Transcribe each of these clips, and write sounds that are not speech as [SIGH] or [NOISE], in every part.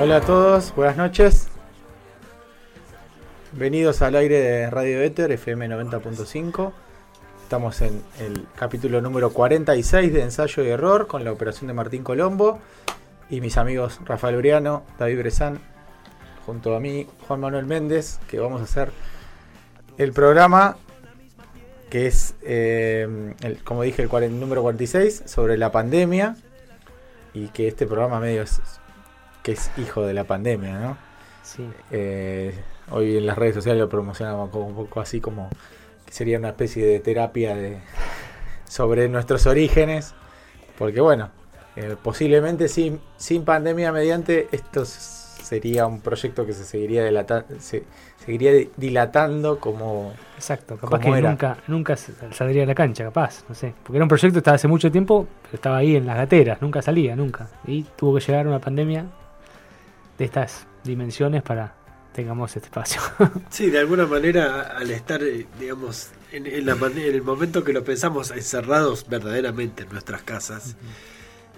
Hola a todos, buenas noches. Bienvenidos al aire de Radio Éter, FM 90.5. Estamos en el capítulo número 46 de Ensayo y Error con la operación de Martín Colombo y mis amigos Rafael Briano, David Bresan, junto a mí, Juan Manuel Méndez, que vamos a hacer el programa que es, eh, el- como dije, el, cuaren- número 46 sobre la pandemia y que este programa medio es que es hijo de la pandemia, ¿no? Sí. Eh, hoy en las redes sociales lo promocionamos como un poco así como que sería una especie de terapia de sobre nuestros orígenes, porque bueno, eh, posiblemente sin, sin pandemia mediante esto sería un proyecto que se seguiría se seguiría di- dilatando como Exacto, capaz ¿Cómo que era? nunca, nunca saldría a la cancha, capaz, no sé. Porque era un proyecto que estaba hace mucho tiempo, pero estaba ahí en las gateras, nunca salía, nunca. Y tuvo que llegar una pandemia de estas dimensiones para tengamos este espacio. [LAUGHS] Sí, de alguna manera, al estar, eh, digamos, en, en la man- en el momento que lo pensamos encerrados verdaderamente en nuestras casas,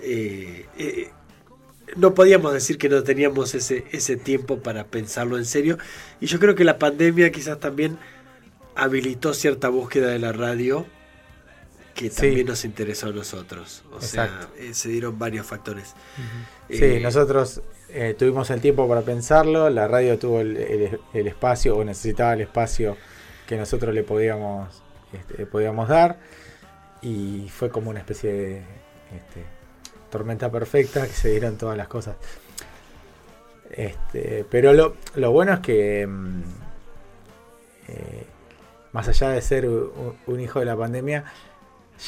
eh, eh, no podíamos decir que no teníamos ese, ese tiempo para pensarlo en serio. Y yo creo que la pandemia quizás también habilitó cierta búsqueda de la radio que Sí. también nos interesó a nosotros. O Exacto. sea, eh, se dieron varios factores. Sí, Eh, nosotros eh, tuvimos el tiempo para pensarlo, la radio tuvo el, espacio o necesitaba el espacio que nosotros le podíamos, este, podíamos dar y fue como una especie de este, tormenta perfecta que se dieron todas las cosas. Este, pero lo, lo bueno es que mm, eh, más allá de ser un, hijo de la pandemia,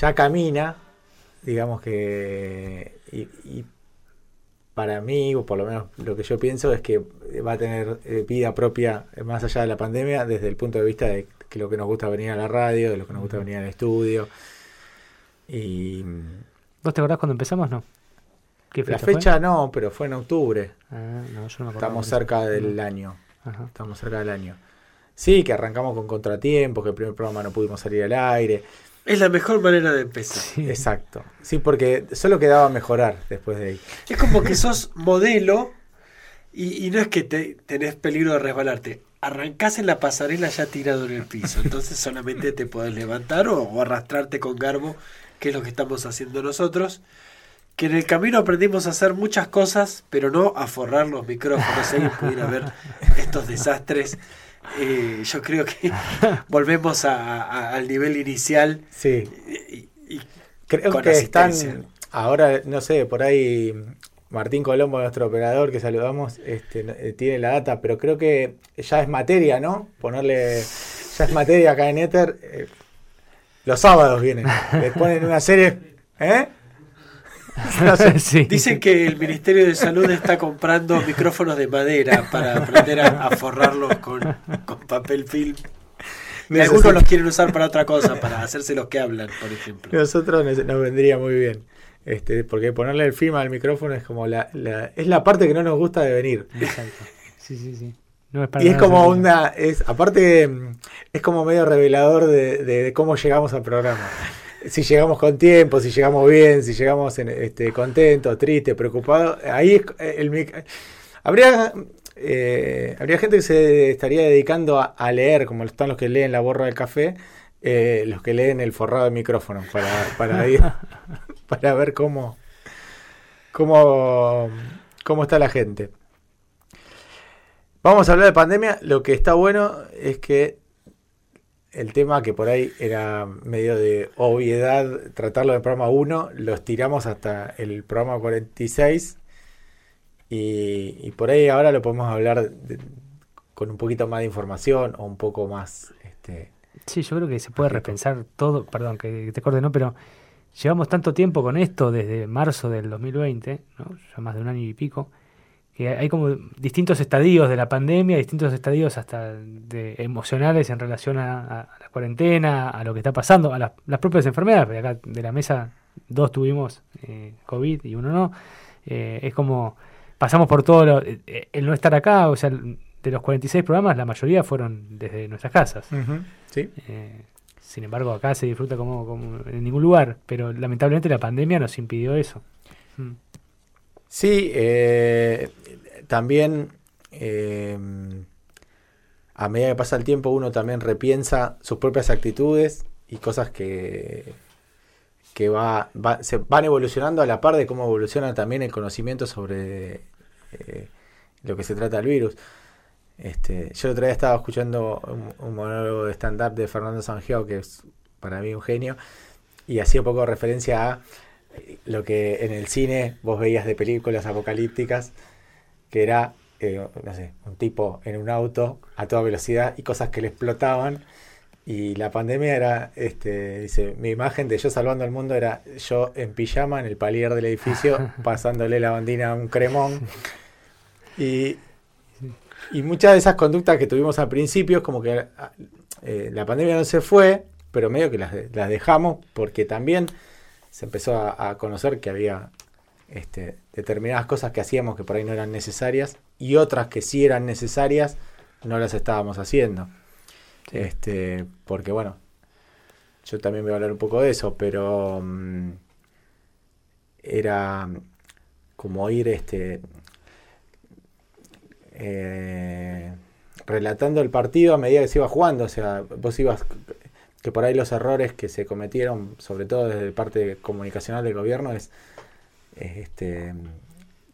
ya camina, digamos que y para mí, o por lo menos lo que yo pienso, es que va a tener eh, vida propia eh, más allá de la pandemia, desde el punto de vista de que lo que nos gusta venir a la radio, de lo que nos gusta venir al estudio. Y ¿Vos te acordás cuando empezamos? No. ¿Qué la fue? fecha no, pero fue en octubre. Ah, no, yo no me acordaba Estamos cerca del No. año. Ajá. Estamos cerca del año. Sí, que arrancamos con contratiempos, que el primer programa no pudimos salir al aire. Es la mejor manera de empezar. Sí. Exacto. Sí, porque solo quedaba mejorar después de ahí. Es como que sos modelo y, y no es que te, tenés peligro de resbalarte. Arrancás en la pasarela ya tirado en el piso. Entonces solamente te podés levantar o, o arrastrarte con garbo, que es lo que estamos haciendo nosotros. Que en el camino aprendimos a hacer muchas cosas, pero no a forrar los micrófonos. Alguien pudiera ver estos desastres, eh, yo creo que [LAUGHS] volvemos a- a- al nivel inicial. Sí. Y, y- Creo que están ahora, no sé, por ahí Martín Colombo, nuestro operador que saludamos, este, eh, tiene la data, pero creo que ya es materia, ¿no? Ponerle, ya es materia acá en Ether. eh, los sábados vienen, les ponen una serie, ¿eh? [LAUGHS] Sí. Dicen que el Ministerio de Salud está comprando micrófonos de madera para aprender a, a forrarlos con, con papel film. Y algunos los quieren usar para otra cosa, para hacerse los que hablan, por ejemplo. Nosotros nos, nos vendría muy bien. Este, porque ponerle el film al micrófono es como la, la- es la parte que no nos gusta de venir. Exacto. Sí, sí, sí. No es para Y es como una, es, aparte es como medio revelador de, de- de cómo llegamos al programa. Si llegamos con tiempo, si llegamos bien, si llegamos en, este, contentos, tristes, preocupados, ahí es, eh, el, mic- habría eh, habría gente que se estaría dedicando a, a leer, como están los que leen la borra del café, eh, los que leen el forrado de micrófono para, para, [LAUGHS] ir- para ver cómo, cómo, cómo está la gente. Vamos a hablar de pandemia. Lo que está bueno es que el tema que por ahí era medio de obviedad tratarlo en programa 1, lo estiramos hasta el programa 46 y, y por ahí ahora lo podemos hablar de- con un poquito más de información o un poco más... Este, Sí, yo creo que se puede repensar todo, perdón que te corte, ¿no? Pero llevamos tanto tiempo con esto desde marzo del 2020, ¿no? Ya más de un año y pico, que hay como distintos estadios de la pandemia, distintos estadios hasta de emocionales en relación a, la cuarentena, a lo que está pasando, a las, las propias enfermedades, porque acá de la mesa dos tuvimos eh, COVID y uno no. Eh, es como pasamos por todo lo- eh, el no estar acá, o sea, de los 46 programas, la mayoría fueron desde nuestras casas. ¿sí? Eh, sin embargo, acá se disfruta como, como en ningún lugar, pero lamentablemente la pandemia nos impidió eso. Sí, eh, también, eh, a medida que pasa el tiempo, uno también repiensa sus propias actitudes y cosas que, que va, va- se van evolucionando a la par de cómo evoluciona también el conocimiento sobre eh, lo que se trata del virus. Este, yo el otro día estaba escuchando un, monólogo de stand-up de Fernando Sangiao, que es para mí un genio, y hacía un poco referencia a lo que en el cine vos veías de películas apocalípticas, que era, eh, no sé, un tipo en un auto a toda velocidad y cosas que le explotaban. Y la pandemia era, este, dice, mi imagen de yo salvando al mundo era yo en pijama en el palier del edificio, [LAUGHS] pasándole la bandina a un cremón. Y, y muchas de esas conductas que tuvimos al principio, como que eh, la pandemia no se fue, pero medio que las dejamos porque también se empezó a, a conocer que había este, determinadas cosas que hacíamos que por ahí no eran necesarias y otras que sí eran necesarias no las estábamos haciendo. Este, porque bueno, yo también voy a hablar un poco de eso, pero mm, era como ir este eh, relatando el partido a medida que se iba jugando, o sea, vos ibas que por ahí los errores que se cometieron, sobre todo desde parte comunicacional del gobierno, es, es, este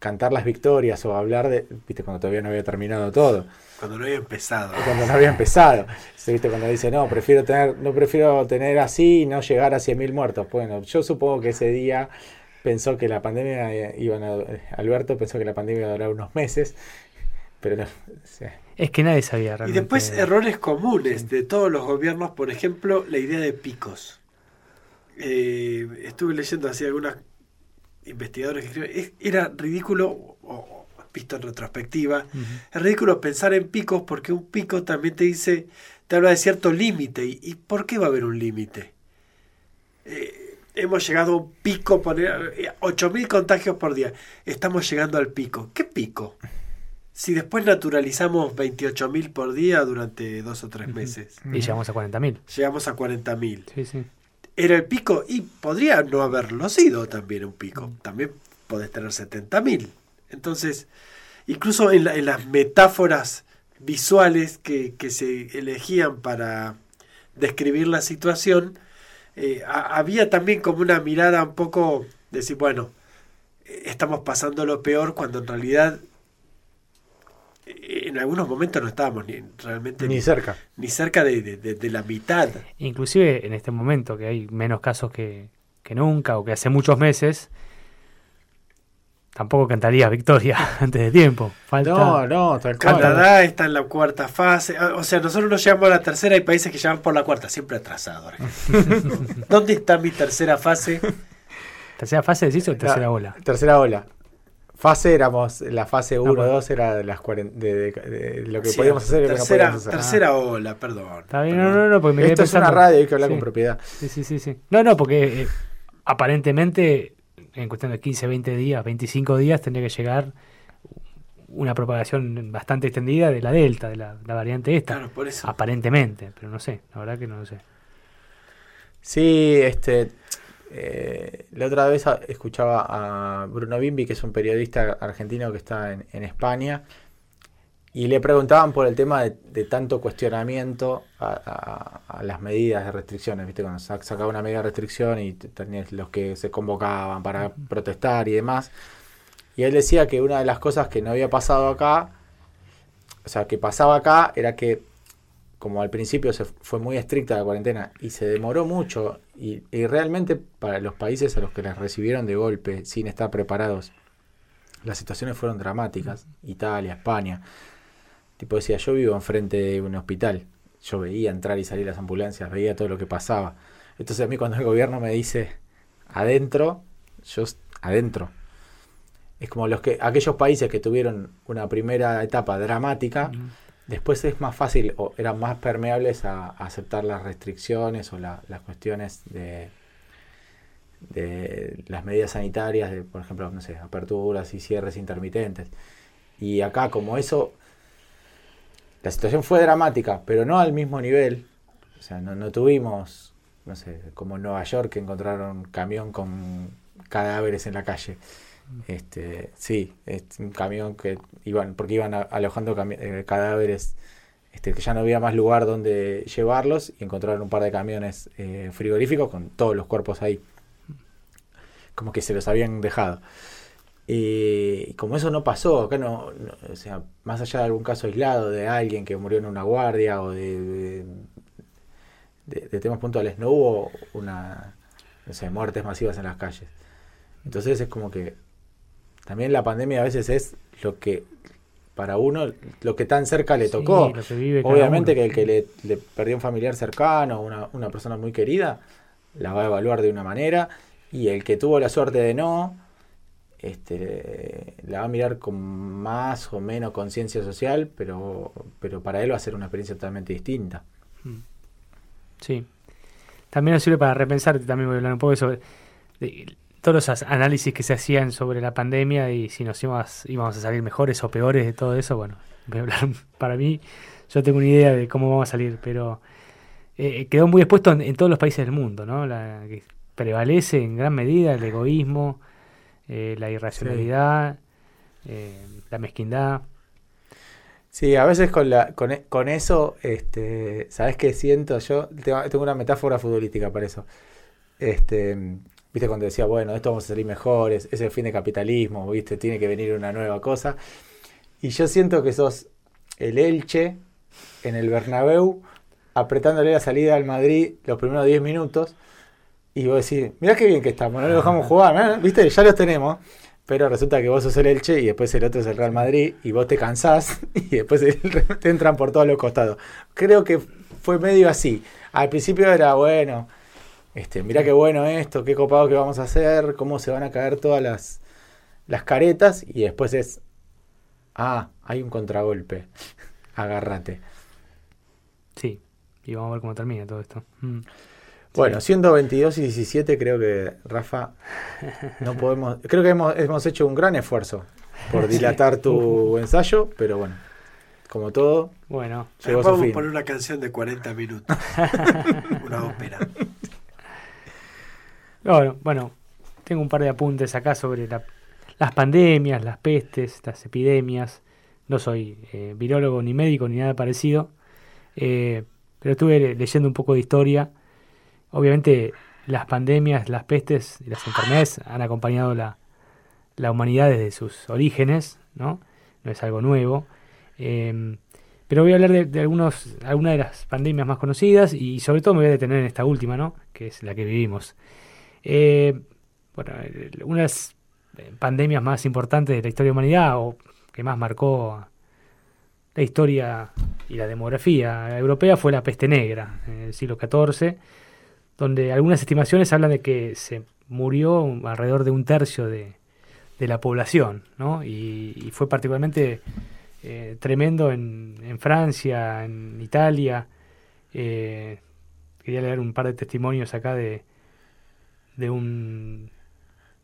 cantar las victorias o hablar de, viste, cuando todavía no había terminado todo, Cuando no había empezado. cuando no había empezado, viste, cuando dice, no, prefiero tener, no prefiero tener así y no llegar a 100.000 muertos. Bueno, yo supongo que ese día pensó que la pandemia eh, iban a, Alberto pensó que la pandemia iba a durar unos meses, pero no, o sea, Es que nadie sabía Y realmente. después errores comunes de todos los gobiernos, por ejemplo, la idea de picos. Eh, estuve leyendo así algunos investigadores que escriben, es- era ridículo, o- o visto en retrospectiva, Ujú. es ridículo pensar en picos porque un pico también te dice, te habla de cierto límite. ¿Y, y por qué va a haber un límite? Eh, hemos llegado a un pico, poner eh, 8.000 contagios por día. Estamos llegando al pico. ¿Qué pico? Si después naturalizamos 28.000 por día durante dos o tres meses, Y llegamos a 40.000. llegamos a 40.000. Sí, sí. ¿Era el pico? Y podría no haberlo sido también un pico. También podés tener 70.000. Entonces, incluso en, la- en las metáforas visuales que, que se elegían para describir la situación, eh, ha- había también como una mirada un poco de decir, bueno, estamos pasando lo peor cuando en realidad en algunos momentos no estábamos ni realmente ni ni, cerca. ni cerca de, de- de- de la mitad. Inclusive en este momento que hay menos casos que, que nunca o que hace muchos meses, tampoco cantaría victoria [LAUGHS] antes de tiempo. Falta. No, no, tal cual. Canadá está en la cuarta fase. Ah, O sea, nosotros no llegamos a la tercera, hay países que llevan por la cuarta, siempre atrasado. Argentina. [LAUGHS] ¿Dónde está mi tercera fase? ¿Tercera fase decís o tercera La- ola? Tercera ola. Fase éramos, la fase 1, bueno. 2 era de las cuaren- de, de- de lo que Sí, podíamos hacer y lo que no tercera, podíamos hacer. tercera ola, perdón. Está bien, perdón. no, no, no, porque me quedé Esto es una radio, hay que hablar Sí. con propiedad. Sí, sí, sí, sí. No, no, porque eh, aparentemente en cuestión de 15, 20 días, 25 días tendría que llegar una propagación bastante extendida de la Delta, de la, la variante esta. Claro, por eso. Aparentemente, pero no sé, la verdad que no lo sé. Sí, este. Eh, la otra vez escuchaba a Bruno Bimbi, que es un periodista argentino que está en, en España, y le preguntaban por el tema de, de tanto cuestionamiento a, a- a las medidas de restricciones, ¿viste? Cuando sac- sacaba una medida de restricción y tenías los que se convocaban para protestar y demás. Y él decía que una de las cosas que no había pasado acá, o sea, que pasaba acá, era que como al principio se fue muy estricta la cuarentena y se demoró mucho y, y realmente para los países a los que las recibieron de golpe sin estar preparados las situaciones fueron dramáticas. Italia España. Tipo decía yo vivo enfrente de un hospital. Yo veía entrar y salir las ambulancias veía todo lo que pasaba. Entonces a mí cuando el gobierno me dice adentro yo adentro es como los que aquellos países que tuvieron una primera etapa dramática Después es más fácil o eran más permeables a, aceptar las restricciones o la- las cuestiones de, de las medidas sanitarias, de, por ejemplo, no sé, aperturas y cierres intermitentes. Y acá, como eso, la situación fue dramática, pero no al mismo nivel. O sea, no, no tuvimos, no sé, como en Nueva York que encontraron camión con cadáveres en la calle. Este, sí, un camión que iban, porque iban alojando eh, cadáveres, este, que ya no había más lugar donde llevarlos y encontraron un par de camiones eh, frigoríficos con todos los cuerpos ahí, como que se los habían dejado. Y como eso no pasó, acá no, o sea, más allá de algún caso aislado de alguien que murió en una guardia o de, temas puntuales, no hubo una, muertes masivas en las calles. Entonces es como que también la pandemia a veces es lo que para uno, lo que tan cerca le Sí, tocó. lo que vive Obviamente que el que le, le perdió un familiar cercano, una, una persona muy querida, la va a evaluar de una manera, y el que tuvo la suerte de no, este, la va a mirar con más o menos conciencia social, pero, pero para él va a ser una experiencia totalmente distinta. Sí. También nos sirve para repensar, también voy a hablar un poco de sobre de todos los análisis que se hacían sobre la pandemia y si nos íbamos, íbamos a salir mejores o peores de todo eso. Bueno, [LAUGHS] voy a hablar para mí, yo tengo una idea de cómo vamos a salir, pero eh, quedó muy expuesto en, en todos los países del mundo, ¿no? La, que prevalece en gran medida el egoísmo, eh, la irracionalidad, eh, la mezquindad. Sí, a veces con, la, con, e- con eso, este, ¿sabes qué siento yo? Tengo, tengo una metáfora futbolística para eso. Este, viste cuando decía, bueno, esto vamos a salir mejores, es el fin de capitalismo, viste, tiene que venir una nueva cosa. Y yo siento que sos el Elche en el Bernabéu, apretándole la salida al Madrid los primeros 10 minutos, y vos decís, mirá qué bien que estamos, no lo dejamos jugar, viste, ya los tenemos. Pero resulta que vos sos el Elche y después el otro es el Real Madrid y vos te cansás [LAUGHS] y después te entran por todos los costados. Creo que fue medio así. Al principio era bueno, este, mirá qué bueno esto, qué copado que vamos a hacer, cómo se van a caer todas las, las caretas y después es, ah, hay un contragolpe, [LAUGHS] agárrate. Sí, y vamos a ver cómo termina todo esto. Mm. Bueno, siendo 22 y 17 creo que Rafa no podemos, creo que hemos, hemos hecho un gran esfuerzo por [LAUGHS] dilatar tu [LAUGHS] ensayo, pero bueno, como todo, Bueno, llegó Vamos a poner una canción de 40 minutos. una ópera. Bueno, tengo un par de apuntes acá sobre la- las pandemias, las pestes, las epidemias. No soy eh, virólogo ni médico ni nada parecido, eh, pero estuve le- leyendo un poco de historia. Obviamente las pandemias, las pestes y las enfermedades han acompañado la, la humanidad desde sus orígenes, ¿no? No es algo nuevo. Eh, pero voy a hablar de, de algunos, algunas de las pandemias más conocidas y sobre todo me voy a detener en esta última, ¿no? Que es la que vivimos. Eh, bueno, una de las eh, pandemias más importantes de la historia de la humanidad o que más marcó la historia y la demografía europea fue la peste negra en el siglo XIV, donde algunas estimaciones hablan de que se murió alrededor de un tercio de, de la población, ¿no? Y, fue particularmente eh, tremendo en, en Francia, en Italia. eh, quería leer un par de testimonios acá de, de un,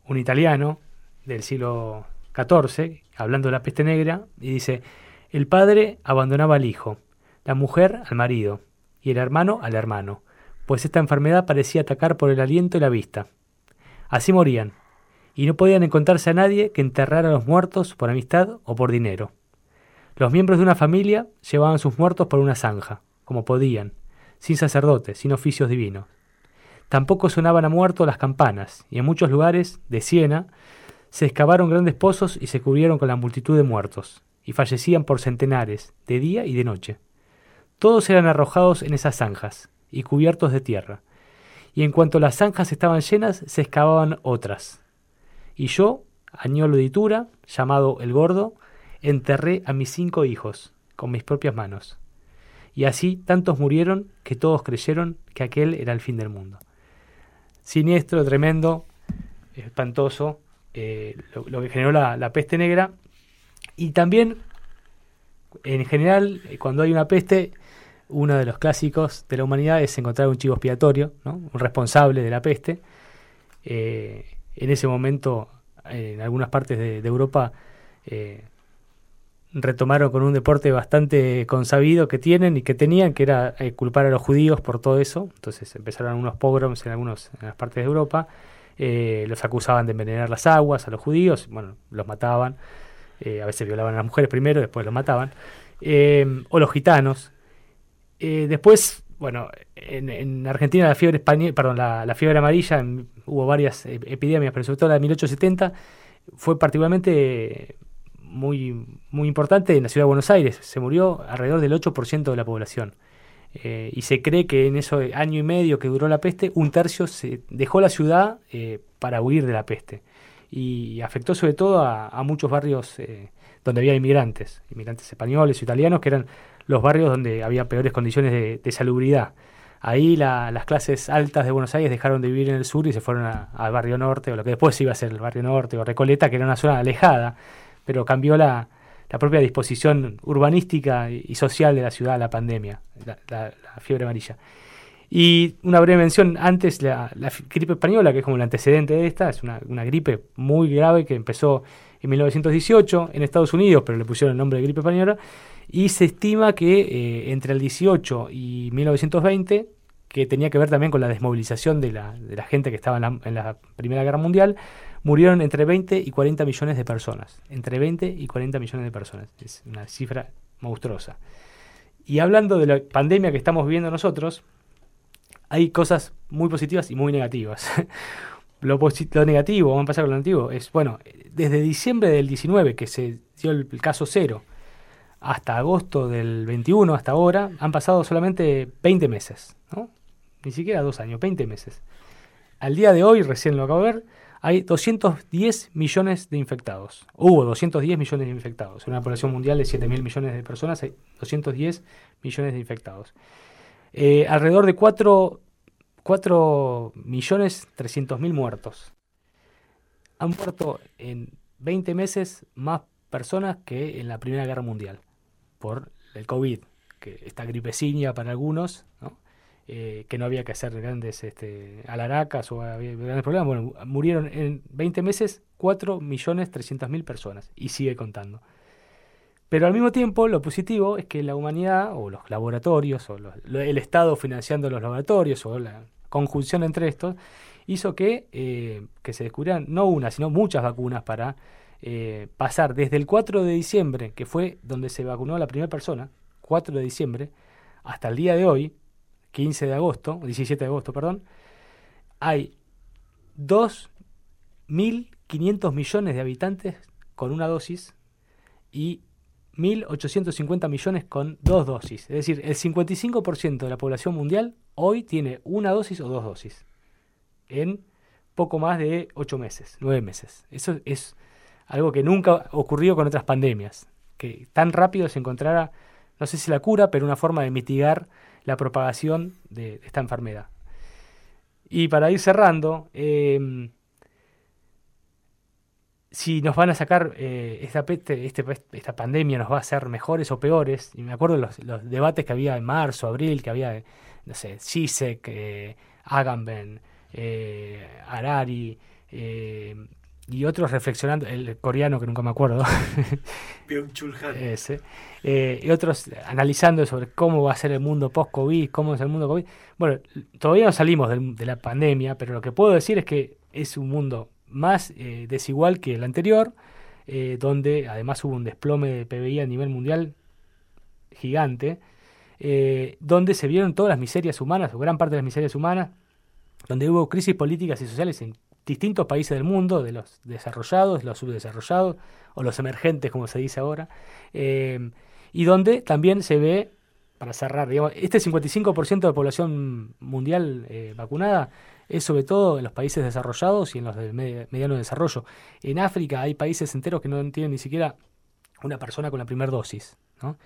un italiano del siglo XIV, hablando de la peste negra, y dice, el padre abandonaba al hijo, la mujer al marido, y el hermano al hermano, pues esta enfermedad parecía atacar por el aliento y la vista. Así morían, y no podían encontrarse a nadie que enterrara a los muertos por amistad o por dinero. Los miembros de una familia llevaban sus muertos por una zanja, como podían, sin sacerdotes, sin oficios divinos. Tampoco sonaban a muerto las campanas, y en muchos lugares de Siena se excavaron grandes pozos y se cubrieron con la multitud de muertos, y fallecían por centenares, de día y de noche. Todos eran arrojados en esas zanjas, y cubiertos de tierra, y en cuanto las zanjas estaban llenas, se excavaban otras. Y yo, añolo de Itura, llamado el Gordo, enterré a mis cinco hijos, con mis propias manos. Y así tantos murieron que todos creyeron que aquel era el fin del mundo. Siniestro, tremendo, espantoso, eh, lo, que generó la, la peste negra. Y también, en general, eh, cuando hay una peste, uno de los clásicos de la humanidad es encontrar un chivo expiatorio, ¿no? un responsable de la peste. Eh, en ese momento, en algunas partes de, Europa, retomaron con un deporte bastante consabido que tienen y que tenían, que era eh, culpar a los judíos por todo eso. Entonces empezaron unos pogroms en algunas en las partes de Europa. eh, los acusaban de envenenar las aguas a los judíos, bueno, los mataban, a veces violaban a las mujeres primero, después los mataban, o los gitanos. después, bueno, en, Argentina la fiebre española, la, fiebre amarilla, hubo varias epidemias, pero sobre todo la de 1870 fue particularmente muy, muy importante en la ciudad de Buenos Aires. Se murió alrededor del 8% de la población. Eh, y se cree que en ese año y medio que duró la peste, un tercio se dejó la ciudad eh, para huir de la peste. Y afectó sobre todo a, muchos barrios eh, donde había inmigrantes, inmigrantes españoles o italianos, que eran los barrios donde había peores condiciones de, salubridad. Ahí las clases altas de Buenos Aires dejaron de vivir en el sur y se fueron al barrio norte, o lo que después iba a ser el barrio norte, o Recoleta, que era una zona alejada, pero cambió la, la propia disposición urbanística y social de la ciudad a la pandemia, la, fiebre amarilla. Y una breve mención, antes la, gripe española, que es como el antecedente de esta, es una, gripe muy grave que empezó en 1918 en Estados Unidos, pero le pusieron el nombre de gripe española, y se estima que eh, entre el 18 y 1920, que tenía que ver también con la desmovilización de la, de la gente que estaba en la Primera Guerra Mundial, murieron entre 20 y 40 millones de personas. Entre 20 y 40 millones de personas. Es una cifra monstruosa. Y hablando de la pandemia que estamos viviendo nosotros, hay cosas muy positivas y muy negativas. [LAUGHS] lo, negativo, vamos a pasar con lo negativo, es, bueno, desde diciembre del 19, que se dio el, caso cero, hasta agosto del 21, hasta ahora, han pasado solamente 20 meses, ¿no? Ni siquiera dos años, 20 meses. Al día de hoy, recién lo acabo de ver, hay 210 millones de infectados. Hubo 210 millones de infectados. En una población mundial de 7 mil millones de personas hay 210 millones de infectados. Eh, alrededor de 4, 4 millones 300 mil muertos. Han muerto en 20 meses más personas que en la Primera Guerra Mundial por el COVID, que esta gripecina para algunos, ¿no? Eh, que no había que hacer grandes este, alaracas o había grandes problemas. Bueno, murieron en 20 meses 4.300.000 personas y sigue contando. Pero al mismo tiempo, lo positivo es que la humanidad, o los laboratorios, o el Estado financiando los laboratorios, o la conjunción entre estos, hizo que, eh, que se descubrieran no una, sino muchas vacunas para eh, pasar desde el 4 de diciembre, que fue donde se vacunó la primera persona, 4 de diciembre, hasta el día de hoy, 15 de agosto, 17 de agosto, perdón, hay 2.500 millones de habitantes con una dosis y 1.850 millones con dos dosis. Es decir, el 55% de la población mundial hoy tiene una dosis o dos dosis en poco más de 8 meses, 9 meses. Eso es algo que nunca ocurrió con otras pandemias, que tan rápido se encontrara, no sé si la cura, pero una forma de mitigar la propagación de esta enfermedad. Y para ir cerrando, em, si nos van a sacar eh, esta, este, esta pandemia, nos va a hacer mejores o peores, y me acuerdo de los, debates que había en marzo, abril, que había, no sé, Sisek, eh, Agamben, eh, Harari, eh, y otros reflexionando, el coreano que nunca me acuerdo, [LAUGHS] Ese, eh, y otros analizando sobre cómo va a ser el mundo post-COVID, cómo es el mundo COVID. Bueno, todavía no salimos de, la pandemia, pero lo que puedo decir es que es un mundo más eh, desigual que el anterior, eh, donde además hubo un desplome de PBI a nivel mundial gigante, donde se vieron todas las miserias humanas, o gran parte de las miserias humanas, donde hubo crisis políticas y sociales en distintos países del mundo, de los desarrollados, los subdesarrollados o los emergentes, como se dice ahora, eh, y donde también se ve, para cerrar, digamos, este 55% de población mundial eh, vacunada es sobre todo en los países desarrollados y en los de mediano desarrollo. En África hay países enteros que no tienen ni siquiera una persona con la primera dosis, ¿no?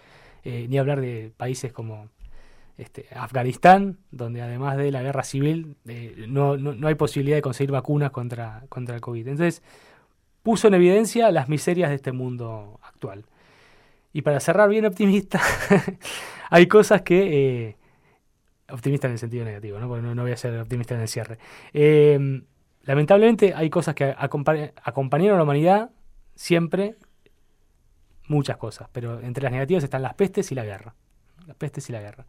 Eh, ni hablar de países como este, Afganistán, donde además de la guerra civil eh, no, no, hay posibilidad de conseguir vacunas contra, contra el COVID. Entonces, puso en evidencia las miserias de este mundo actual. Y para cerrar bien optimista, [LAUGHS] hay cosas que... Eh, optimista en el sentido negativo, ¿no? Porque no, voy a ser optimista en el cierre. Eh, lamentablemente hay cosas que acompañaron a la humanidad siempre, muchas cosas, pero entre las negativas están las pestes y la guerra. Las pestes y la guerra.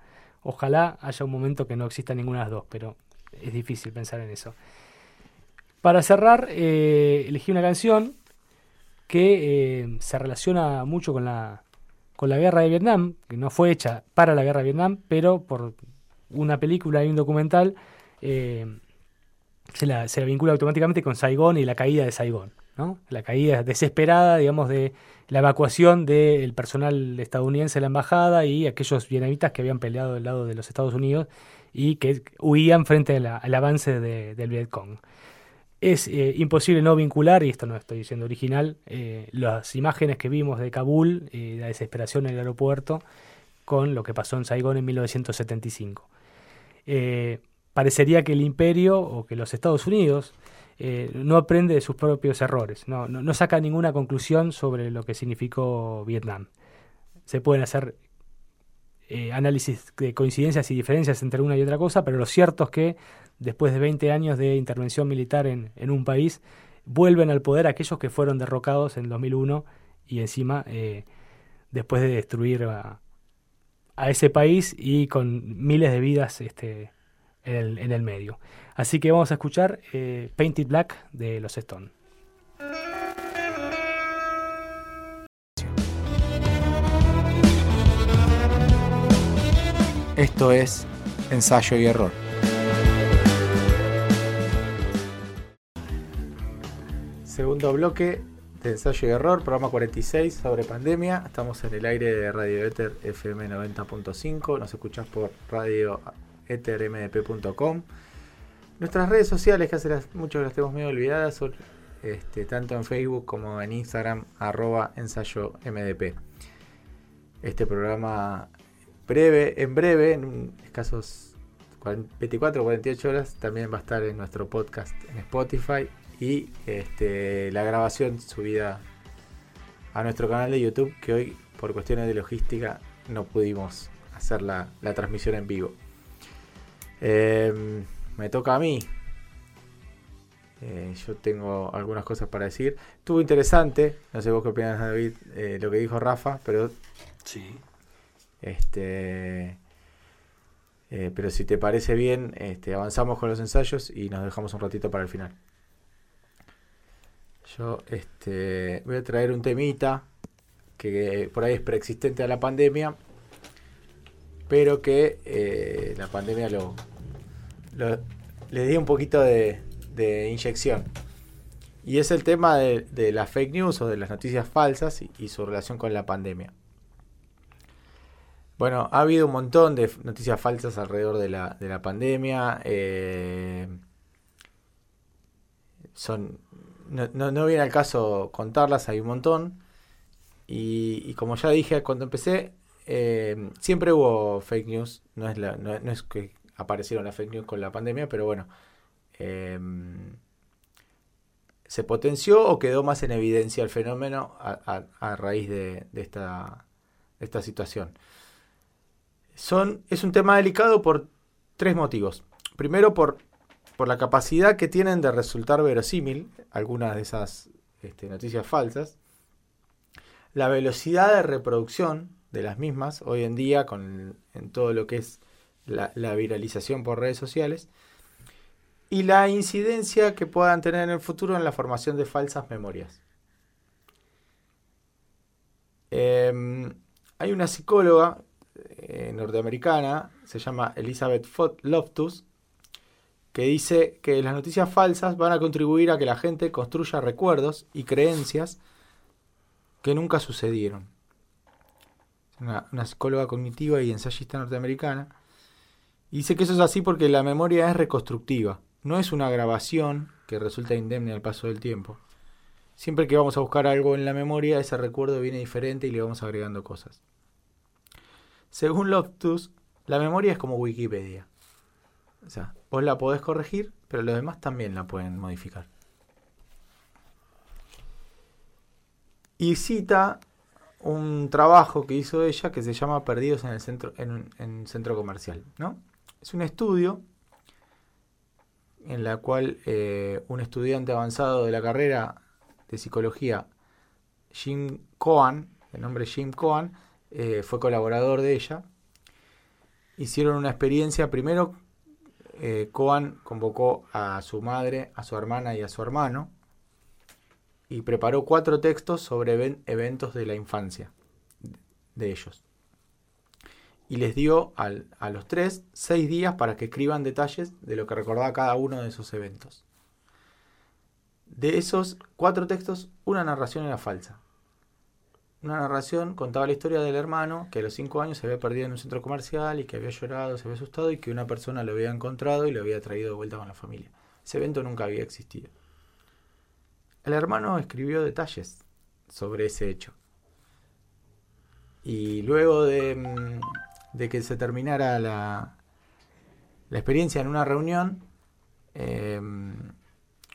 Ojalá haya un momento que no exista ninguna de las dos, pero es difícil pensar en eso. Para cerrar, eh, elegí una canción que eh, se relaciona mucho con la, con la guerra de Vietnam, que no fue hecha para la guerra de Vietnam, pero por una película y un documental eh, se, la, se la vincula automáticamente con Saigón y la caída de Saigón. ¿no? La caída desesperada, digamos, de la evacuación del personal estadounidense de la embajada y aquellos vietnamitas que habían peleado del lado de los Estados Unidos y que huían frente al avance de- del Vietcong. Es eh, imposible no vincular, y esto no estoy diciendo original, eh, las imágenes que vimos de Kabul, eh, la desesperación en el aeropuerto, con lo que pasó en Saigón en 1975. Eh, parecería que el imperio o que los Estados Unidos eh, no aprende de sus propios errores, no, saca ninguna conclusión sobre lo que significó Vietnam. Se pueden hacer eh, análisis de coincidencias y diferencias entre una y otra cosa, pero lo cierto es que después de 20 años de intervención militar en, en un país, vuelven al poder aquellos que fueron derrocados en 2001 y encima eh, después de destruir a, a ese país y con miles de vidas este, en, el, en el medio. Así que vamos a escuchar eh, Painted Black de los Stones. Esto es ensayo y error. Segundo bloque de ensayo y error, programa 46 sobre pandemia. Estamos en el aire de Radio Ether FM 90.5. Nos escuchás por radio ethermdp.com. Nuestras redes sociales, que hace las, mucho que las tenemos medio olvidadas, son este, tanto en Facebook como en Instagram, arroba ensayo mdp. Este programa breve, en breve, en escasos 40 24 o 48 horas, también va a estar en nuestro podcast en Spotify y este, la grabación subida a nuestro canal de YouTube, que hoy por cuestiones de logística no pudimos hacer la, la transmisión en vivo. Em, me toca a mí. Eh, yo tengo algunas cosas para decir. Estuvo interesante, no sé vos qué opinas, David, eh, lo que dijo Rafa, pero Sí. este, eh, pero si te parece bien, este, avanzamos con los ensayos y nos dejamos un ratito para el final. Yo este, voy a traer un temita que por ahí es preexistente a la pandemia, pero que la pandemia lo, le dio un poquito de, inyección. Y es el tema de, las fake news o de las noticias falsas y- su relación con la pandemia. Bueno, ha habido un montón de noticias falsas alrededor de la, de la pandemia. eh, son, no, no, no viene al caso contarlas, hay un montón. Y, como ya dije cuando empecé, eh, siempre hubo fake news. No es, la, no es que aparecieron las fake news con la pandemia, pero bueno. eh, se potenció o quedó más en evidencia el fenómeno a, raíz de, esta, situación. Son, es un tema delicado por tres motivos. Primero, por, por la capacidad que tienen de resultar verosímil algunas de esas este, noticias falsas. La velocidad de reproducción de las mismas hoy en día con en todo lo que es la, viralización por redes sociales. Y la incidencia que puedan tener en el futuro en la formación de falsas memorias. Em, hay una psicóloga eh, norteamericana, se llama Elizabeth Loftus, que dice que las noticias falsas van a contribuir a que la gente construya recuerdos y creencias que nunca sucedieron. Una psicóloga cognitiva y ensayista norteamericana. Y dice que eso es así porque la memoria es reconstructiva, no es una grabación que resulta indemne al paso del tiempo. Siempre que vamos a buscar algo en la memoria, ese recuerdo viene diferente y le vamos agregando cosas. Según Loftus, la memoria es como Wikipedia. O sea, vos la podés corregir, pero los demás también la pueden modificar. Y cita un trabajo que hizo ella que se llama Perdidos en el centro, en centro comercial. ¿no? Es un estudio en la cual eh, un estudiante avanzado de la carrera de psicología, Jim Cohen, el nombre Jim Cohen, eh, fue colaborador de ella. Hicieron una experiencia primero eh, Coan convocó a su madre, a su hermana y a su hermano y preparó cuatro textos sobre even- eventos de la infancia de ellos. Y les dio a los tres seis días para que escriban detalles de lo que recordaba cada uno de esos eventos. De esos cuatro textos, una narración era falsa. Una narración contaba la historia del hermano que a los cinco años se había perdido en un centro comercial y que había llorado, se había asustado y que una persona lo había encontrado y lo había traído de vuelta con la familia. Ese evento nunca había existido. El hermano escribió detalles sobre ese hecho. Y luego de, mm, de que se terminara la, la experiencia en una reunión, em,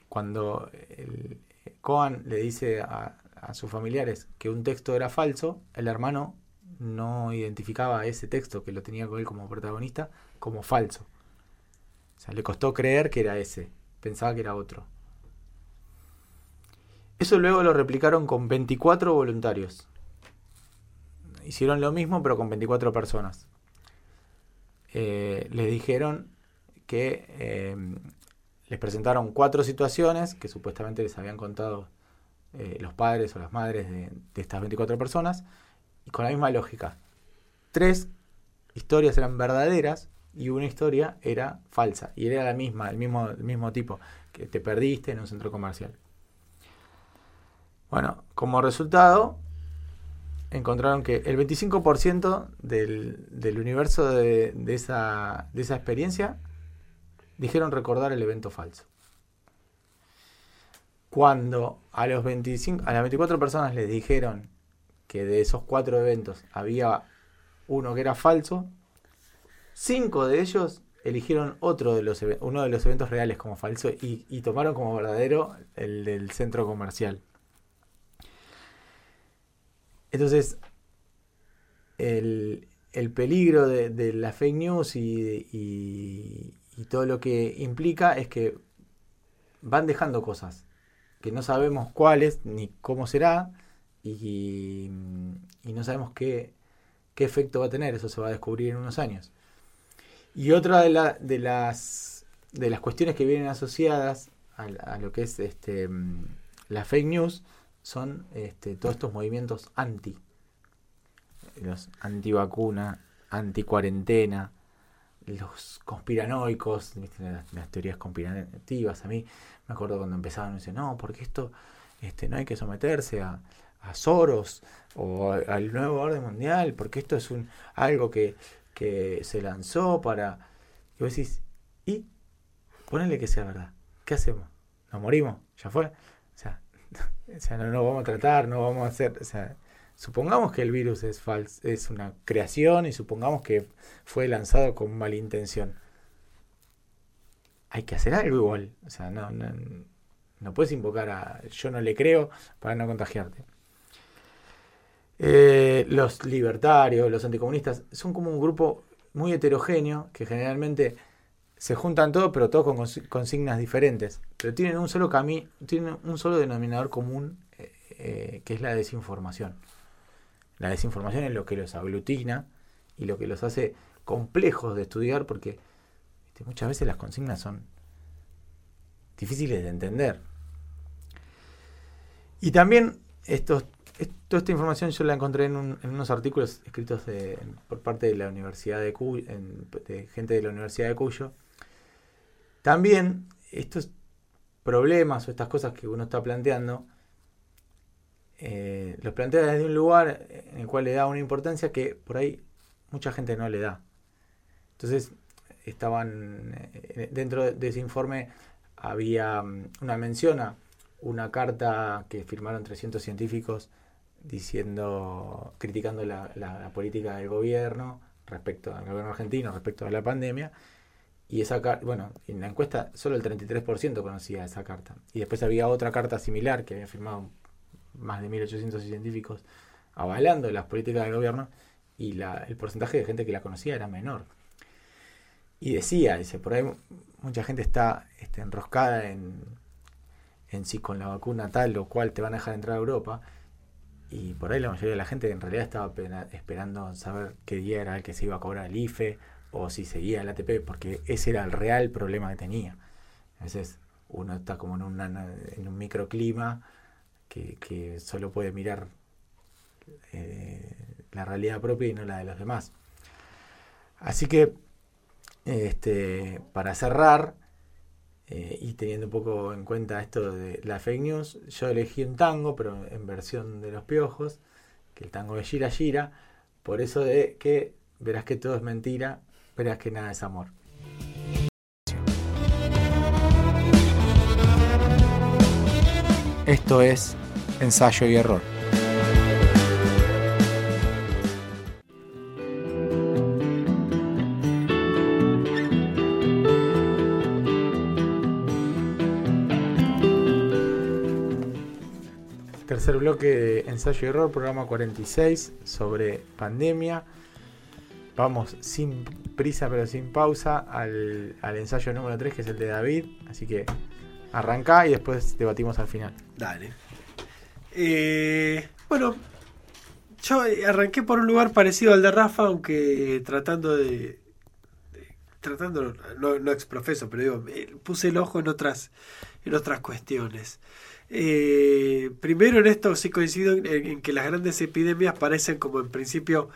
cuando el Coan le dice a, a sus familiares que un texto era falso, el hermano no identificaba ese texto que lo tenía con él como protagonista como falso. O sea, le costó creer que era ese, pensaba que era otro. Eso luego lo replicaron con 24 voluntarios. Hicieron lo mismo pero con 24 personas. Eh, les dijeron que eh, les presentaron cuatro situaciones que supuestamente les habían contado eh, los padres o las madres de, de estas 24 personas y con la misma lógica. Tres historias eran verdaderas y una historia era falsa y era la misma, el mismo, el mismo tipo, que te perdiste en un centro comercial. Bueno, como resultado, encontraron que el 25% del, del universo de, de esa, de esa experiencia dijeron recordar el evento falso. Cuando a, los 25, a las 24 personas les dijeron que de esos cuatro eventos había uno que era falso, cinco de ellos eligieron otro de los, uno de los eventos reales como falso y, y tomaron como verdadero el del centro comercial. Entonces, el, el peligro de, de la fake news y, y- todo lo que implica es que van dejando cosas que no sabemos cuáles ni cómo será y, y no sabemos qué, qué efecto va a tener. Eso se va a descubrir en unos años. Y otra de, la- de las, de las cuestiones que vienen asociadas a, a lo que es este, mm, la fake news son este, todos estos movimientos anti. Los antivacuna, anticuarentena, los conspiranoicos, las, teorías conspirativas. A mí me acuerdo cuando empezaban, me dicen, no, porque esto este, no hay que someterse a, a Soros o al nuevo orden mundial, porque esto es un algo que, que se lanzó para... Y vos decís, y ponele que sea verdad. ¿Qué hacemos? ¿Nos morimos? ¿Ya fue? [LAUGHS] O sea, no nos vamos a tratar, no vamos a hacer... O sea, supongamos que el virus es fals, es una creación y supongamos que fue lanzado con mala intención. Hay que hacer algo igual. O sea, no, no, no puedes invocar a yo no le creo para no contagiarte. Eh, los libertarios, los anticomunistas, son como un grupo muy heterogéneo que generalmente se juntan todos, pero todos con consi- consignas diferentes. Pero tienen un solo camino, tienen un solo denominador común, eh, eh, que es la desinformación. La desinformación es lo que los aglutina y lo que los hace complejos de estudiar porque viste, muchas veces las consignas son difíciles de entender. Y también estos, est- toda esta información yo la encontré en, un- en unos artículos escritos por parte de la Universidad de Cuyo, de gente de la Universidad de Cuyo. También estos problemas o estas cosas que uno está planteando, eh, los plantea desde un lugar en el cual le da una importancia que por ahí mucha gente no le da. Entonces, estaban eh, dentro de- ese informe había mm, una mención a una carta que firmaron 300 científicos diciendo, criticando la, la- la política del gobierno respecto al gobierno argentino, respecto a la pandemia. Y esa carta, bueno, en la encuesta solo el 33% conocía esa carta. Y después había otra carta similar que había firmado más de 1800 científicos avalando las políticas del gobierno y el porcentaje de gente que la conocía era menor. Y decía, dice, por ahí mucha gente está este, enroscada en, en si con la vacuna tal o cual te van a dejar entrar a Europa. Y por ahí la mayoría de la gente en realidad estaba esperando saber qué día era el que se iba a cobrar el IFE o si seguía el ATP, porque ese era el real problema que tenía. A veces uno está como en, un microclima que, que solo puede mirar eh, la realidad propia y no la de los demás. Así que, este, para cerrar, eh, y teniendo un poco en cuenta esto de la fake news, yo elegí un tango, pero en versión de los piojos, que el tango de Gira Gira, por eso de que verás que todo es mentira, verás que nada es amor. Esto es ensayo y error. Tercer bloque de ensayo y error, programa 46 sobre pandemia. Vamos sin prisa pero sin pausa al, ensayo número 3 que es el de David. Así que arranca y después debatimos al final. Dale. Eh, bueno, yo arranqué por un lugar parecido al de Rafa, aunque tratando de. tratando, no, no exprofeso, pero digo, eh, puse el ojo en otras, en otras cuestiones. Eh, primero en esto sí coincido en, que las grandes epidemias parecen como en principio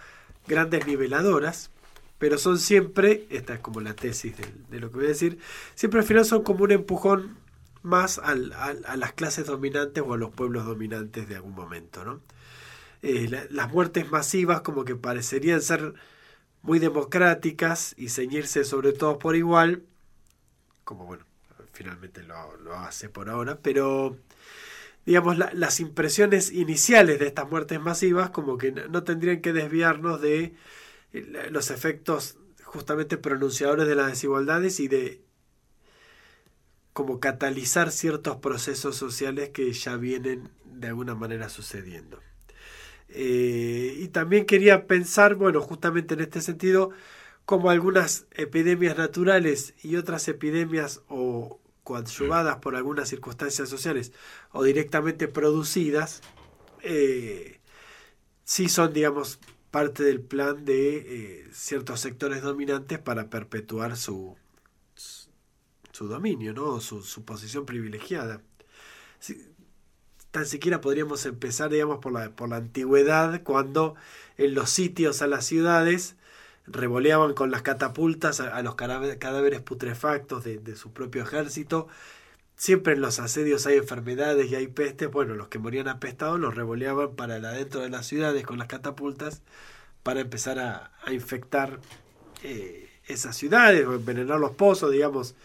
grandes niveladoras, pero son siempre, esta es como la tesis de, lo que voy a decir, siempre al final son como un empujón más a las clases dominantes o a los pueblos dominantes de algún momento. ¿no? Eh, las muertes masivas como que parecerían ser muy democráticas y ceñirse sobre todo por igual, como bueno, finalmente lo hace por ahora, pero digamos, las impresiones iniciales de estas muertes masivas como que no tendrían que desviarnos de eh, los efectos justamente pronunciadores de las desigualdades y de como catalizar ciertos procesos sociales que ya vienen de alguna manera sucediendo. Eh, y también quería pensar, bueno, justamente en este sentido, como algunas epidemias naturales y otras epidemias o coadyuvadas por algunas circunstancias sociales o directamente producidas, eh, sí son, digamos, parte del plan de eh, ciertos sectores dominantes para perpetuar su, su dominio, ¿no? su, su posición privilegiada. tan siquiera podríamos empezar, digamos, por la, por la antigüedad, cuando en los sitios a las ciudades revoleaban con las catapultas a, los cadáveres putrefactos de, su propio ejército. Siempre en los asedios hay enfermedades y hay pestes. Bueno, los que morían apestados los revoleaban para adentro de las ciudades con las catapultas para empezar a, infectar eh, esas ciudades o envenenar los pozos, digamos,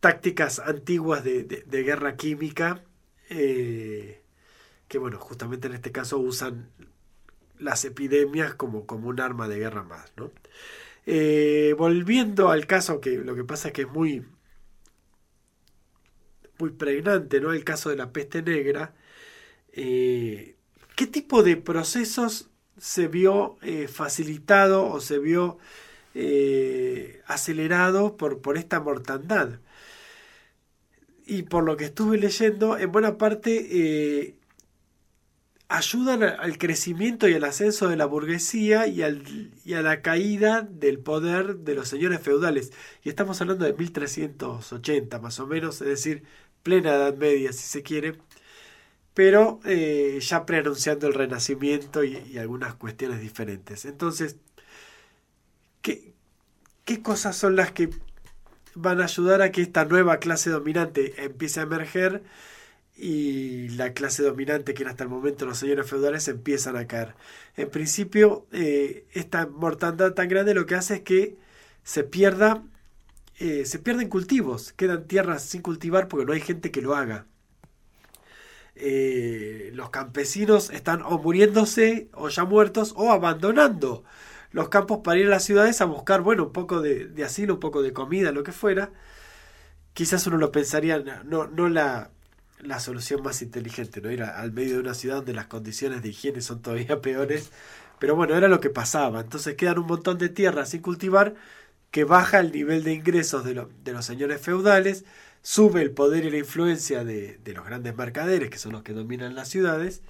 tácticas antiguas de, guerra química eh, que, bueno, justamente en este caso usan las epidemias como, como un arma de guerra más. ¿no? Eh, volviendo al caso, que lo que pasa es que es muy, muy pregnante, ¿no? El caso de la peste negra. Eh, ¿Qué tipo de procesos se vio eh, facilitado o se vio acelerado por, por esta mortandad? Y por lo que estuve leyendo, en buena parte ayudan al crecimiento y al ascenso de la burguesía y, al, y, a la caída del poder de los señores feudales. Y estamos hablando de 1380 más o menos, es decir, plena Edad Media si se quiere, pero eh, ya preanunciando el Renacimiento y, algunas cuestiones diferentes. Entonces, ¿qué, ¿qué cosas son las que van a ayudar a que esta nueva clase dominante empiece a emerger? Y la clase dominante, que era hasta el momento los señores feudales, empiezan a caer. En principio, eh, esta mortandad tan grande lo que hace es que se pierda, eh, se pierden cultivos, quedan tierras sin cultivar porque no hay gente que lo haga. Eh, los campesinos están o muriéndose o ya muertos o abandonando los campos para ir a las ciudades a buscar, bueno, un poco de, de asilo, un poco de comida, lo que fuera. Quizás uno lo pensaría, no, no la la solución más inteligente, ¿no? Ir al medio de una ciudad donde las condiciones de higiene son todavía [LAUGHS] peores. Pero bueno, era lo que pasaba. Entonces quedan un montón de tierras sin cultivar que baja el nivel de ingresos de, los señores feudales, sube el poder y la influencia de, de, los grandes mercaderes, que son los que dominan las ciudades.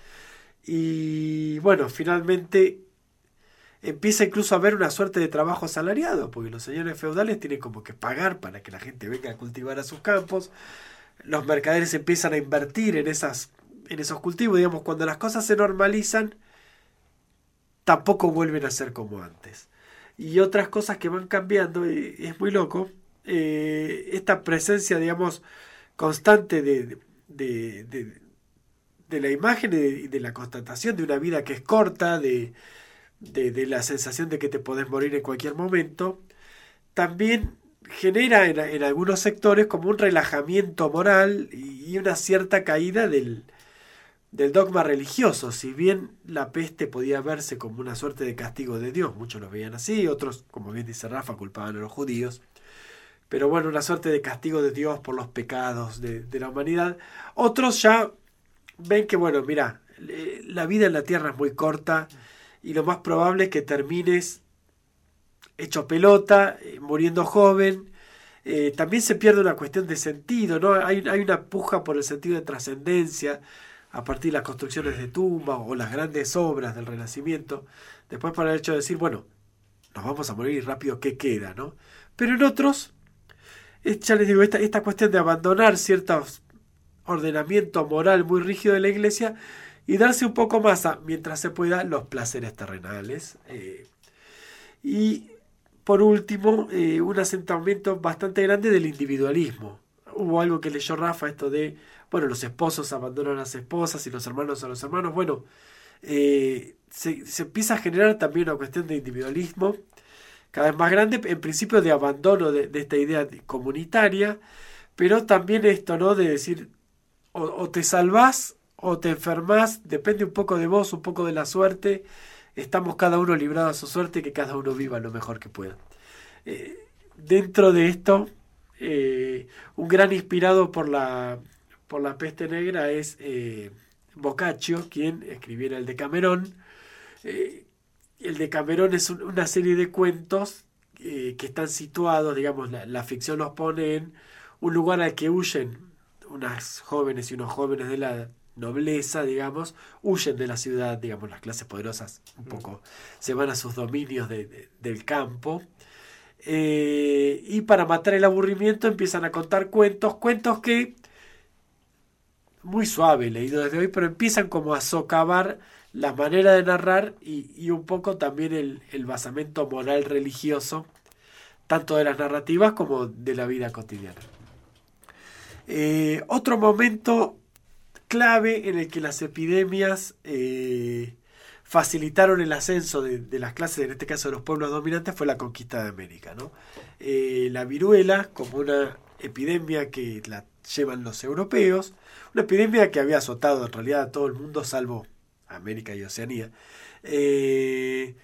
Y bueno, finalmente empieza incluso a haber una suerte de trabajo asalariado, porque los señores feudales tienen como que pagar para que la gente venga a cultivar a sus campos, los mercaderes empiezan a invertir en, esas, en esos cultivos, digamos, cuando las cosas se normalizan, tampoco vuelven a ser como antes. Y otras cosas que van cambiando, y es muy loco, eh, esta presencia, digamos, constante de, de, de, la imagen y de, la constatación de una vida que es corta, de, de, la sensación de que te podés morir en cualquier momento, también genera en, algunos sectores como un relajamiento moral y una cierta caída del, del dogma religioso. Si bien la peste podía verse como una suerte de castigo de Dios, muchos lo veían así, otros, como bien dice Rafa, culpaban a los judíos. Pero bueno, una suerte de castigo de Dios por los pecados de, de la humanidad. Otros ya ven que, bueno, mira, la vida en la tierra es muy corta y lo más probable es que termines hecho pelota, eh, muriendo joven. Eh, también se pierde una cuestión de sentido, ¿no? Hay, hay una puja por el sentido de trascendencia a partir de las construcciones de tumbas o las grandes obras del Renacimiento. Después para el hecho de decir, bueno, nos vamos a morir rápido, ¿qué queda? ¿no? Pero en otros, ya les digo, esta, esta cuestión de abandonar cierto ordenamiento moral muy rígido de la iglesia y darse un poco más a, mientras se pueda, los placeres terrenales. Eh, y por último, eh, un asentamiento bastante grande del individualismo. Hubo algo que leyó Rafa, esto de, bueno, los esposos abandonan a las esposas y los hermanos a los hermanos. Bueno, eh, se, empieza a generar también una cuestión de individualismo cada vez más grande, en principio de abandono de, esta idea comunitaria, pero también esto, ¿no? De decir, o, o te salvás o te enfermas, depende un poco de vos, un poco de la suerte. Estamos cada uno librados a su suerte que cada uno viva lo mejor que pueda. Eh, dentro de esto, eh, un gran inspirado por la, por la peste negra es eh, Boccaccio, quien escribiera el Decamerón. el Decamerón es una serie de cuentos que están situados, digamos, la, la ficción los pone en un lugar al que huyen unas jóvenes y unos jóvenes de la nobleza, digamos, huyen de la ciudad, digamos, las clases poderosas un poco se van a sus dominios del campo. Eh, y para matar el aburrimiento empiezan a contar cuentos, cuentos que, muy suave leído desde hoy, pero empiezan como a socavar la manera de narrar y, un poco también el, el basamento moral religioso, tanto de las narrativas como de la vida cotidiana. Eh, otro momento clave en el que las epidemias eh, facilitaron el ascenso de, las clases, en este caso de los pueblos dominantes, fue la conquista de América. Eh, la viruela, como una epidemia que la llevan los europeos, una epidemia que había azotado en realidad a todo el mundo, salvo América y Oceanía. Eh,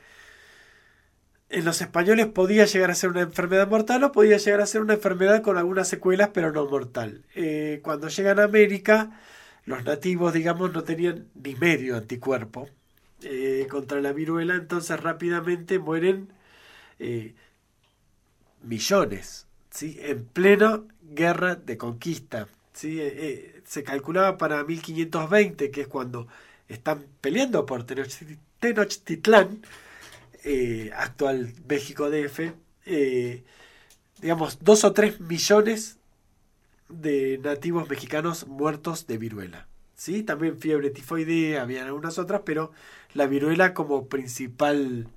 en los españoles podía llegar a ser una enfermedad mortal o podía llegar a ser una enfermedad con algunas secuelas, pero no mortal. cuando llegan a América, los nativos, digamos, no tenían ni medio anticuerpo eh, contra la viruela, entonces rápidamente mueren eh, millones, ¿sí? en plena guerra de conquista. ¿sí? Eh, se calculaba para 1520, que es cuando están peleando por Tenochtitlán, actual México DF, digamos, dos o tres millones de nativos mexicanos muertos de viruela. ¿sí? También fiebre tifoidea, había algunas otras, pero la viruela como principal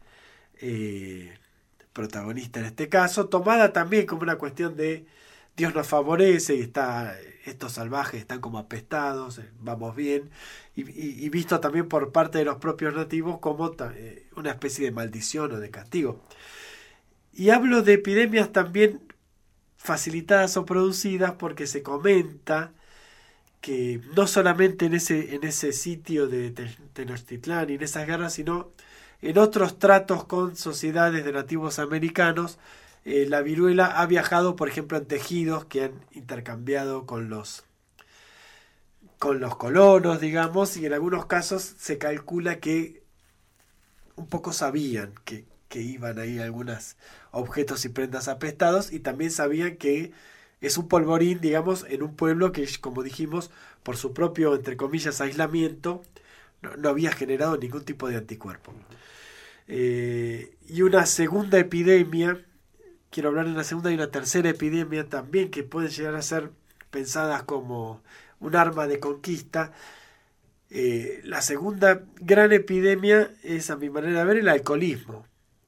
eh, protagonista en este caso, tomada también como una cuestión de Dios nos favorece y está, estos salvajes están como apestados, eh, vamos bien, y, visto también por parte de los propios nativos como eh, una especie de maldición o de castigo. Y hablo de epidemias también facilitadas o producidas porque se comenta que no solamente en ese, en ese sitio de Tenochtitlán y en esas guerras, sino en otros tratos con sociedades de nativos americanos, eh, la viruela ha viajado, por ejemplo, en tejidos que han intercambiado con los con los colonos, digamos, y en algunos casos se calcula que un poco sabían que, que iban ahí algunos objetos y prendas apestados y también sabían que es un polvorín, digamos, en un pueblo que, como dijimos, por su propio, entre comillas, aislamiento, no, había generado ningún tipo de anticuerpo. Eh, y una segunda epidemia, quiero hablar de una segunda y una tercera epidemia también que pueden llegar a ser pensadas como un arma de conquista. Eh, la segunda gran epidemia es, a mi manera de ver, el alcoholismo.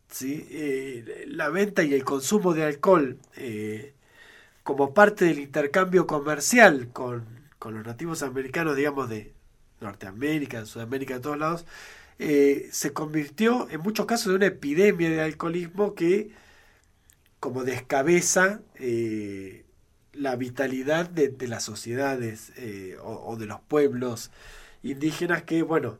¿Sí? Eh, la venta y el consumo de alcohol como parte del intercambio comercial con, con los nativos americanos, digamos, de Norteamérica, Sudamérica, de todos lados, eh, se convirtió en muchos casos en una epidemia de alcoholismo que como descabeza eh, la vitalidad de, las sociedades eh, o, de los pueblos indígenas que, bueno,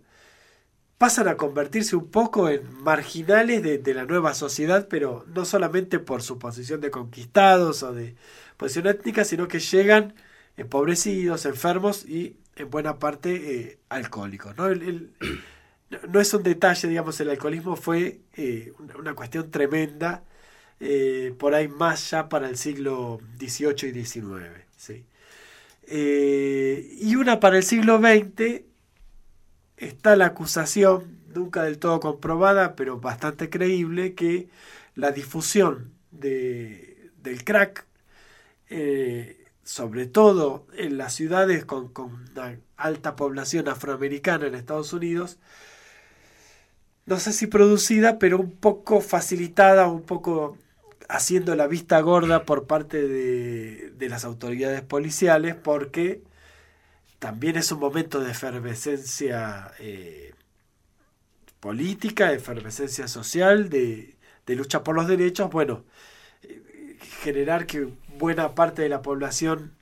pasan a convertirse un poco en marginales de, la nueva sociedad, pero no solamente por su posición de conquistados o de posición étnica, sino que llegan empobrecidos, enfermos y en buena parte alcohólicos. ¿no? es un detalle, digamos, el alcoholismo fue eh, una, cuestión tremenda, eh, por ahí más ya para el siglo XVIII y XIX. ¿sí? Eh, y una para el siglo XX está la acusación, nunca del todo comprobada, pero bastante creíble, que la difusión de, del crack, sobre todo en las ciudades con, con una alta población afroamericana en Estados Unidos, no sé si producida, pero un poco facilitada, un poco haciendo la vista gorda por parte de, las autoridades policiales, porque también es un momento de efervescencia eh, política, de efervescencia social, de, lucha por los derechos. Bueno, eh, generar que buena parte de la población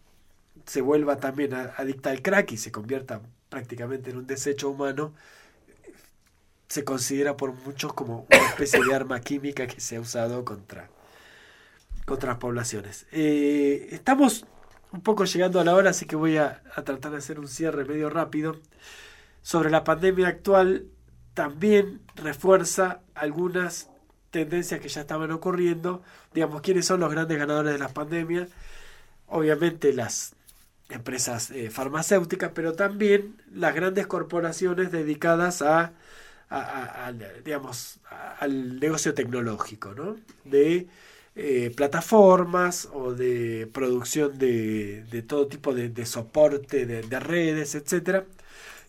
se vuelva también adicta al crack y se convierta prácticamente en un desecho humano, se considera por muchos como una especie de arma química que se ha usado contra, contra las poblaciones. Eh, estamos un poco llegando a la hora, así que voy a, tratar de hacer un cierre medio rápido. Sobre la pandemia actual, también refuerza algunas tendencias que ya estaban ocurriendo. Digamos, ¿quiénes son los grandes ganadores de la pandemia? Obviamente las empresas eh, farmacéuticas, pero también las grandes corporaciones dedicadas a digamos, al negocio tecnológico, ¿no? De eh, plataformas o de producción de, de todo tipo de, soporte de, redes, etcétera,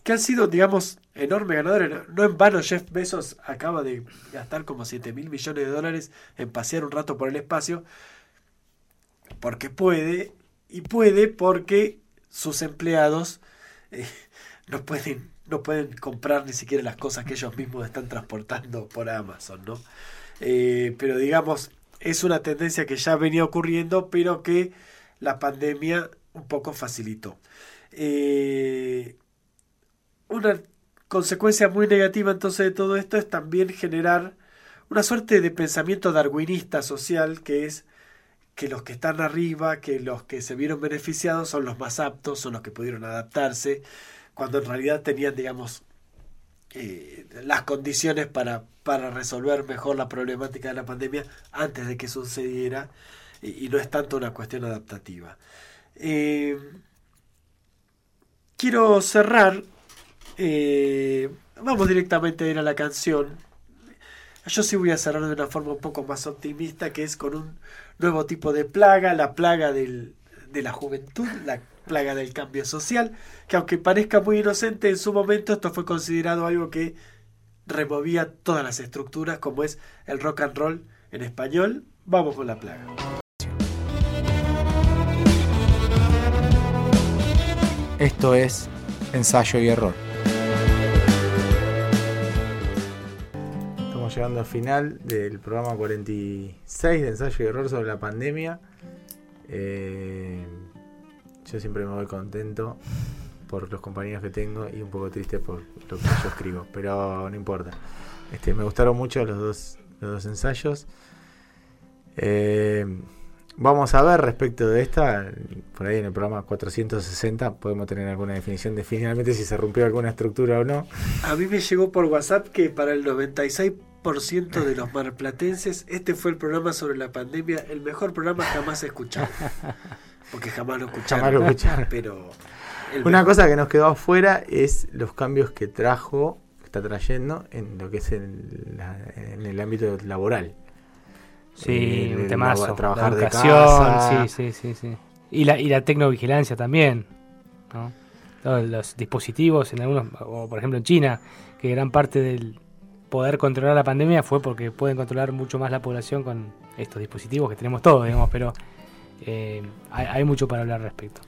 que han sido, digamos, enormes ganadores. No en vano, Jeff Bezos acaba de gastar como 7 mil millones de dólares en pasear un rato por el espacio, porque puede, y puede porque sus empleados eh, no pueden no pueden comprar ni siquiera las cosas que ellos mismos están transportando por Amazon, ¿no? Eh, pero digamos, es una tendencia que ya venía ocurriendo, pero que la pandemia un poco facilitó. Eh, una consecuencia muy negativa entonces de todo esto es también generar una suerte de pensamiento darwinista social que es que los que están arriba, que los que se vieron beneficiados son los más aptos, son los que pudieron adaptarse, cuando en realidad tenían, digamos, eh, las condiciones para, para resolver mejor la problemática de la pandemia antes de que sucediera y, no es tanto una cuestión adaptativa. Eh, quiero cerrar, eh, vamos directamente a ir a la canción. Yo sí voy a cerrar de una forma un poco más optimista, que es con un nuevo tipo de plaga, la plaga del, de la juventud, la plaga del cambio social, que aunque parezca muy inocente en su momento, esto fue considerado algo que removía todas las estructuras, como es el rock and roll en español. Vamos con la plaga. Esto es ensayo y error. Estamos llegando al final del programa 46 de ensayo y error sobre la pandemia. Eh, yo siempre me voy contento por los compañeros que tengo y un poco triste por lo que yo escribo, pero no importa. Este, me gustaron mucho los dos, los dos ensayos. Eh, vamos a ver respecto de esta, por ahí en el programa 460 podemos tener alguna definición de finalmente si se rompió alguna estructura o no. A mí me llegó por WhatsApp que para el 96% de los marplatenses este fue el programa sobre la pandemia, el mejor programa jamás escuchado. [LAUGHS] porque jamás lo escucharon. [LAUGHS] Pero Una cosa que nos quedó afuera es los cambios que trajo, está trayendo en lo que es el, la- en el ámbito laboral. Sí, Eh, un de temazo. labo- trabajar la de educación, casa. sí, sí, sí, sí. Y la, y la tecnovigilancia también, ¿no? Todos los dispositivos, en algunos, o por ejemplo en China, que gran parte del poder controlar la pandemia fue porque pueden controlar mucho más la población con estos dispositivos que tenemos todos, digamos, pero eh, hay, hay mucho para hablar al respecto.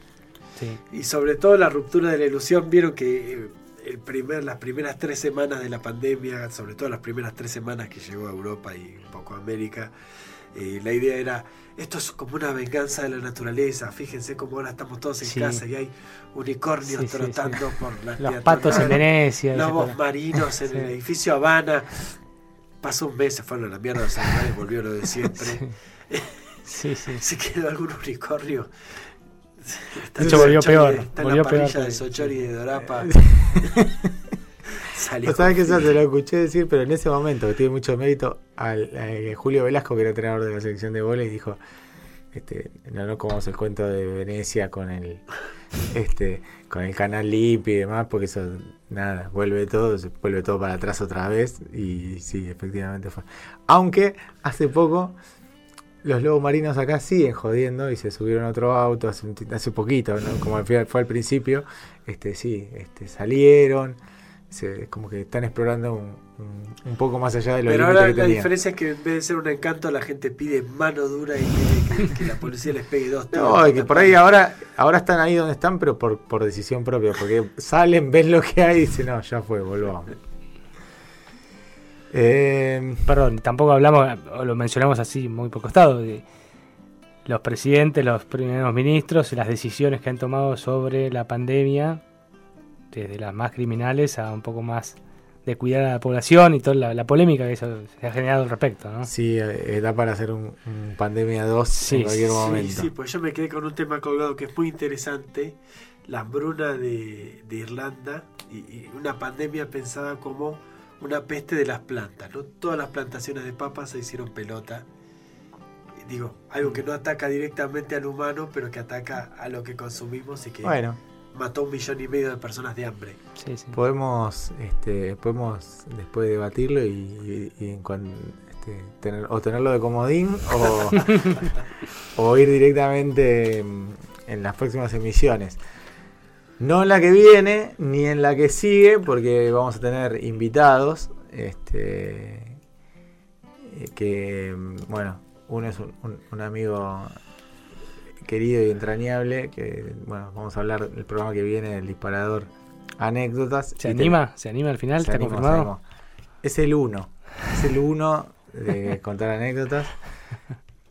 Sí. Y sobre todo la ruptura de la ilusión, vieron que eh, el primer, las primeras tres semanas de la pandemia, sobre todo las primeras tres semanas que llegó a Europa y un poco a América, eh, la idea era, esto es como una venganza de la naturaleza, fíjense cómo ahora estamos todos en Sí. casa y hay unicornios Sí, sí, trotando por la Los patos en Venecia. lobos marinos en el edificio Habana. Pasó un mes, se fueron a la mierda los animales, volvió lo de siempre. [LAUGHS] [LAUGHS] Sí, sí. Se quedó algún unicornio. Está De hecho, volvió peor, Está en volvió la peor de. Sochori y de Dorapa. [LAUGHS] Salió No sabes eso te lo escuché decir, pero en ese momento, que tiene mucho mérito, al, a Julio Velasco, que era entrenador de la selección de volei, dijo, este, no nos comamos el cuento de Venecia con el este con el canal limpio y demás, porque eso nada, vuelve todo, se vuelve todo para atrás otra vez, y sí, efectivamente fue. Aunque hace poco los lobos marinos acá siguen jodiendo y se subieron a otro auto hace, un hace poquito, ¿no? como fue al principio, este sí, este salieron, se, como que están explorando un, un- un poco más allá de lo Pero ahora que la tenían. diferencia es que en vez de ser un encanto, la gente pide mano dura y que, que la policía les pegue dos. No, y que por ahí ahora, ahora están ahí donde están, pero por, por decisión propia, porque salen, ven lo que hay y dicen, no, ya fue, volvamos. Eh, Perdón, tampoco hablamos, o lo mencionamos así muy por costado, de los presidentes, los primeros ministros y las decisiones que han tomado sobre la pandemia, desde las más criminales a un poco más de cuidar a la población y toda la, la polémica que eso se ha generado al respecto, ¿no? sí, eh, da para hacer un, un pandemia 2 Sí, en cualquier sí, momento. Sí, sí, pues yo me quedé con un tema colgado que es muy interesante, la hambruna de, de Irlanda y, y una pandemia pensada como una peste de las plantas, ¿no? Todas las plantaciones de papas se hicieron pelota. Digo, algo que no ataca directamente al humano, pero que ataca a lo que consumimos y que Bueno, mató un millón y medio de personas de hambre. Sí, sí. podemos este, podemos después debatirlo y, y- y en este, tener, o tenerlo de comodín o, [LAUGHS] o ir directamente en, en las próximas emisiones. No en la que viene ni en la que sigue, porque vamos a tener invitados. Este, eh, que, bueno, uno es un, un- un amigo querido y entrañable. Que, bueno, vamos a hablar del programa que viene, el disparador Anécdotas. ¿Se te- anima? ¿Se anima al final? ¿Está confirmado? Es el uno. Es el uno de [LAUGHS] contar anécdotas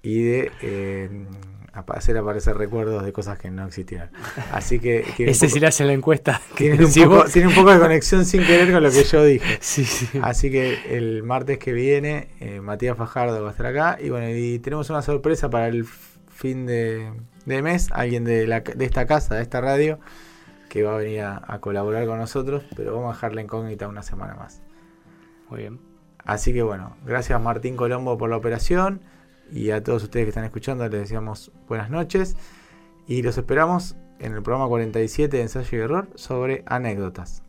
y de eh, hacer aparecer recuerdos de cosas que no existieron. Así que [LAUGHS] Ese sí le hace la encuesta. [LAUGHS] tiene, [LAUGHS] un poco, tiene un poco de conexión sin querer con lo que yo dije. Sí, sí. Así que el martes que viene, eh, Matías Fajardo va a estar acá. Y bueno, y tenemos una sorpresa para el fin de, de mes. Alguien de, la, de esta casa, de esta radio, que va a venir a, a colaborar con nosotros. Pero vamos a dejar la incógnita una semana más. Muy bien. Así que bueno, gracias Martín Colombo por la operación. Y a todos ustedes que están escuchando les deseamos buenas noches. Y los esperamos en el programa 47 de Ensayo y Error sobre anécdotas.